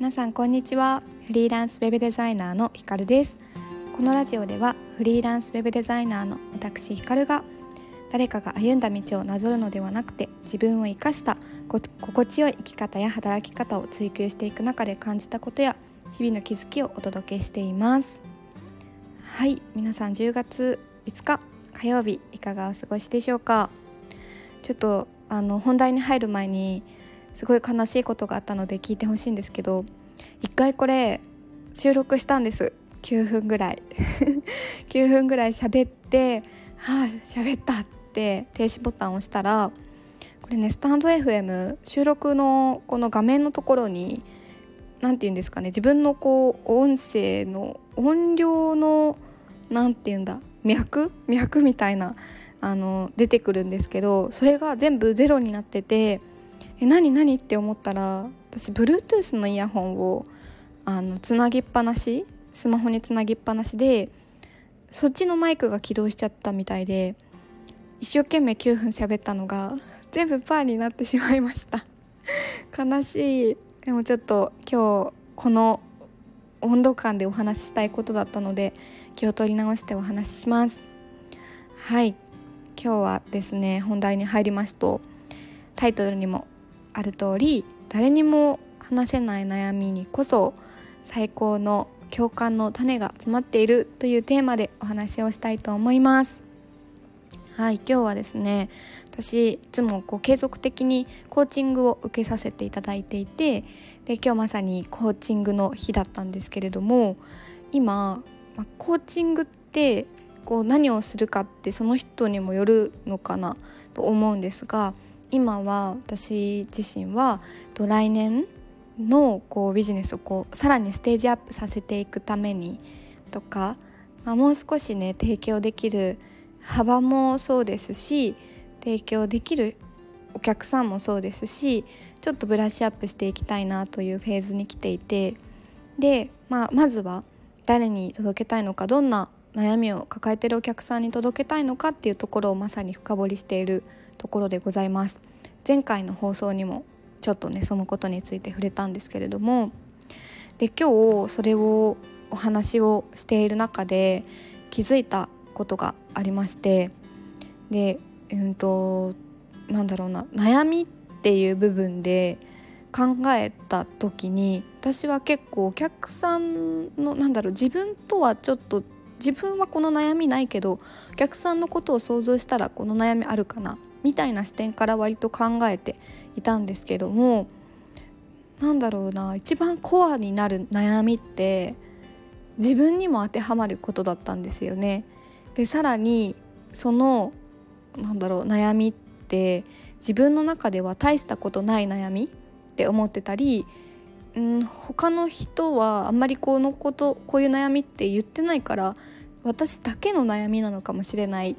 皆さんこんにちは。フリーランスウェブデザイナーのひかるです。このラジオではフリーランスウェブデザイナーの私ひかるが誰かが歩んだ道をなぞるのではなくて自分を生かした心地よい生き方や働き方を追求していく中で感じたことや日々の気づきをお届けしています。はい。皆さん10月5日火曜日いかがお過ごしでしょうか？ちょっとあの本題に入る前にすごい悲しいことがあったので聞いてほしいんですけど一回これ収録したんです。9分ぐらい。9分ぐらい喋ってはあ喋ったって停止ボタンを押したらこれねスタンド FM 収録のこの画面のところに何て言うんですかね自分のこう音声の音量の何て言うんだ脈？脈みたいなあの出てくるんですけどそれが全部ゼロになっててえ何何？って思ったら私 Bluetooth のイヤホンをあのつなぎっぱなしスマホにつなぎっぱなしでそっちのマイクが起動しちゃったみたいで一生懸命9分喋ったのが全部パーになってしまいました。悲しい。でもちょっと今日この温度感でお話ししたいことだったので気を取り直してお話しします。はい。今日はですね本題に入りますとタイトルにもある通り誰にも話せない悩みにこそ最高の共感の種が詰まっているというテーマでお話をしたいと思います。はい今日はですね私いつもこう継続的にコーチングを受けさせていただいていてで今日まさにコーチングの日だったんですけれども今、まコーチングってこう何をするかってその人にもよるのかなと思うんですが今は私自身は来年のこうビジネスをこうさらにステージアップさせていくためにとか、まあ、もう少しね提供できる幅もそうですし提供できるお客さんもそうですしちょっとブラッシュアップしていきたいなというフェーズに来ていてで、まあ、まずは誰に届けたいのかどんな悩みを抱えてるお客さんに届けたいのかっていうところをまさに深掘りしているところでございます。前回の放送にもちょっとねそのことについて触れたんですけれどもで今日それをお話をしている中で気づいたことがありましてでうんとなんだろうな悩みっていう部分で考えた時に私は結構お客さんのなんだろう自分とはちょっと自分はこの悩みないけどお客さんのことを想像したらこの悩みあるかなみたいな視点から割と考えていたんですけどもなんだろうな一番コアになる悩みって自分にも当てはまることだったんですよね。でさらにそのなんだろう悩みって自分の中では大したことない悩みって思ってたりうん他の人はあんまりこのことこういう悩みって言ってないから私だけの悩みなのかもしれない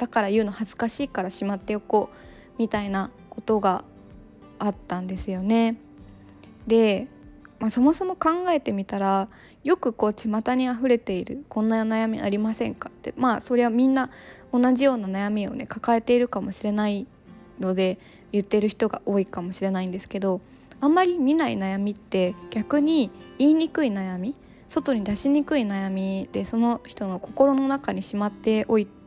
だから言うの恥ずかしいからしまっておこうみたいなことがあったんですよね。で、まあ、そもそも考えてみたらよくこう巷にあふれているこんな悩みありませんかってまあそれはみんな同じような悩みをね抱えているかもしれないので言ってる人が多いかもしれないんですけどあんまり見ない悩みって逆に言いにくい悩み外に出しにくい悩みでその人の心の中にしまっておいて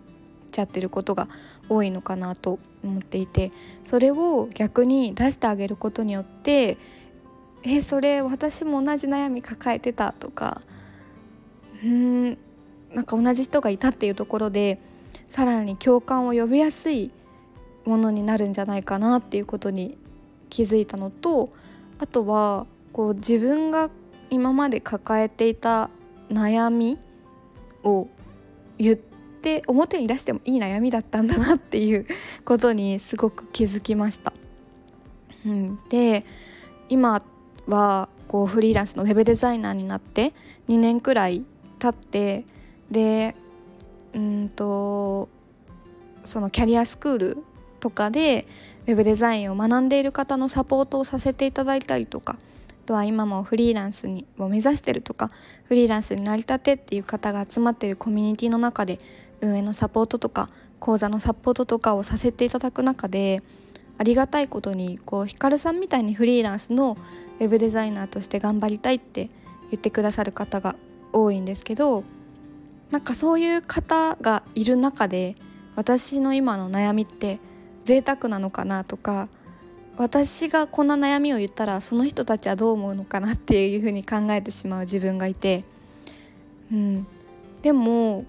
ちゃってることが多いのかなと思っていてそれを逆に出してあげることによって「えそれ私も同じ悩み抱えてた」とかうんなんか同じ人がいたっていうところでさらに共感を呼びやすいものになるんじゃないかなっていうことに気づいたのとあとはこう自分が今まで抱えていた悩みを言って表に出してもいい悩みだったんだなっていうことにすごく気づきました。うん、で今はこうフリーランスのウェブデザイナーになって2年くらい経ってでうんとそのキャリアスクールとかでウェブデザインを学んでいる方のサポートをさせていただいたりとかあとは今もフリーランスにを目指してるとかフリーランスになりたてっていう方が集まってるコミュニティの中で運営のサポートとか講座のサポートとかをさせていただく中でありがたいことにこうヒカルさんみたいにフリーランスのウェブデザイナーとして頑張りたいって言ってくださる方が多いんですけどなんかそういう方がいる中で私の今の悩みって贅沢なのかなとか私がこんな悩みを言ったらその人たちはどう思うのかなっていうふうに考えてしまう自分がいて、うん、でも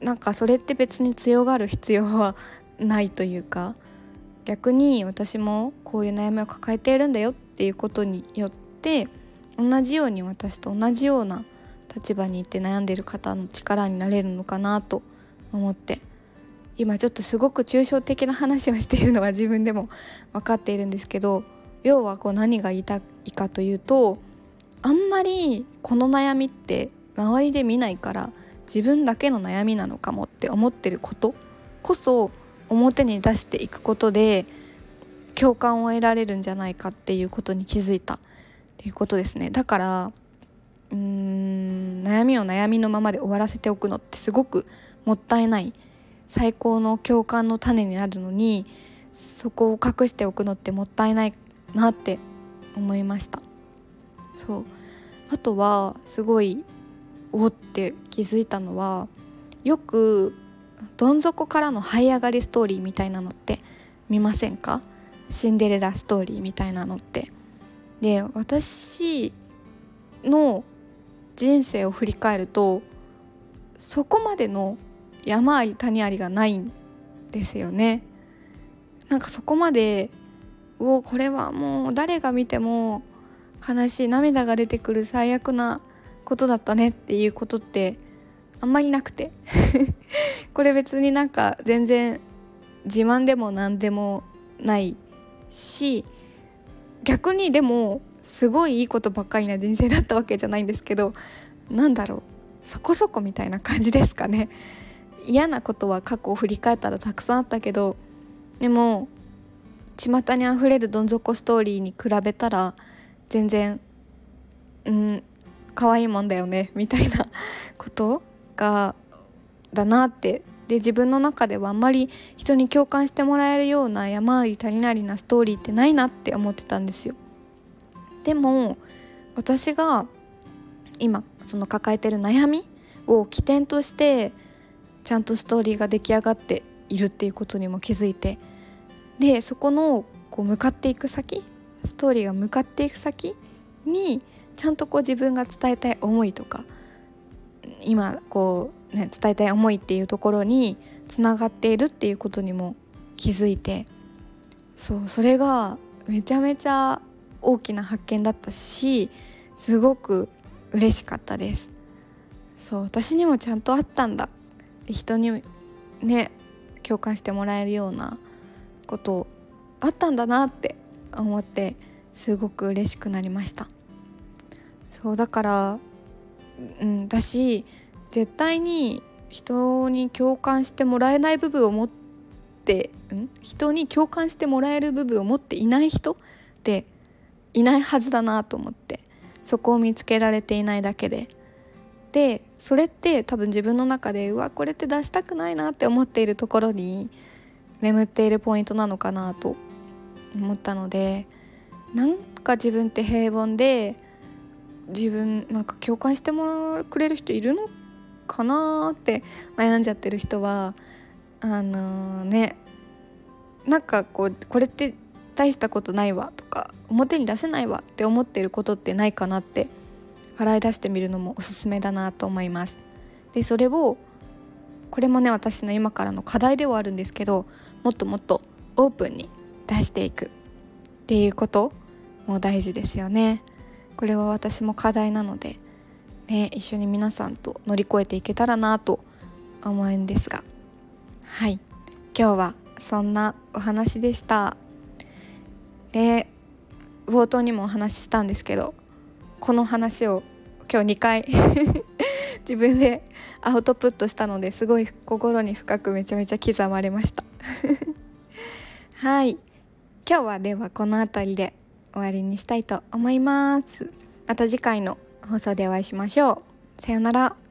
なんかそれって別に強がる必要はないというか逆に私もこういう悩みを抱えているんだよっていうことによって同じように私と同じような立場にいて悩んでいる方の力になれるのかなと思って今ちょっとすごく抽象的な話をしているのは自分でも分かっているんですけど要はこう何が言いたいかというとあんまりこの悩みって周りで見ないから自分だけの悩みなのかもって思ってること。こそ表に出していくことで共感を得られるんじゃないかっていうことに気づいた。っていうことですね。だからうーん悩みを悩みのままで終わらせておくのってすごくもったいない。最高の共感の種になるのにそこを隠しておくのってもったいないなって思いました。そう。あとはすごいおって気づいたのはよくどん底からの這い上がりストーリーみたいなのって見ませんか？シンデレラストーリーみたいなのって。で私の人生を振り返るとそこまでの山あり谷ありがないんですよね。なんかそこまでうおこれはもう誰が見ても悲しい涙が出てくる最悪なことだったねっていうことってあんまりなくて。これ別になんか全然自慢でも何でもないし逆にでもすごいいいことばっかりな人生だったわけじゃないんですけどなんだろう。そこそこみたいな感じですかね。嫌なことは過去を振り返ったらたくさんあったけどでも巷にあふれるどん底ストーリーに比べたら全然うん可愛いもんだよねみたいな ことがだなってで自分の中ではあんまり人に共感してもらえるような山あり谷なりなストーリーってないなって思ってたんですよ。でも私が今その抱えてる悩みを起点としてちゃんとストーリーが出来上がっているっていうことにも気づいてでそこのこう向かっていく先ストーリーが向かっていく先にちゃんとこう自分が伝えたい思いとか今こう、ね、伝えたい思いっていうところにつながっているっていうことにも気づいてそうそれがめちゃめちゃ大きな発見だったしすごく嬉しかったです。そう私にもちゃんとあったんだ人にね共感してもらえるようなことあったんだなって思ってすごく嬉しくなりました。そうだからうんだし絶対に人に共感してもらえない部分を持ってん？人に共感してもらえる部分を持っていない人っていないはずだなと思ってそこを見つけられていないだけで。でそれって多分自分の中でうわこれって出したくないなって思っているところに眠っているポイントなのかなと思ったのでなんか自分って平凡で自分なんか共感してもらくれる人いるのかなって悩んじゃってる人はあのー、ねなんかこうこれって大したことないわとか表に出せないわって思ってることってないかなって洗い出してみるのもおすすめだなと思います。でそれをこれもね私の今からの課題ではあるんですけどもっともっとオープンに出していくっていうことも大事ですよね。これは私も課題なので、ね、一緒に皆さんと乗り越えていけたらなと思うんですが。はい。今日はそんなお話でした。で冒頭にもお話ししたんですけどこの話を今日2回 自分でアウトプットしたのですごい心に深くめちゃめちゃ刻まれました。はい。今日はではこの辺りで。終わりにしたいと思います。また次回の放送でお会いしましょう。さようなら。